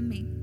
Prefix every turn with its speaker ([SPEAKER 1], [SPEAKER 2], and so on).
[SPEAKER 1] Amém.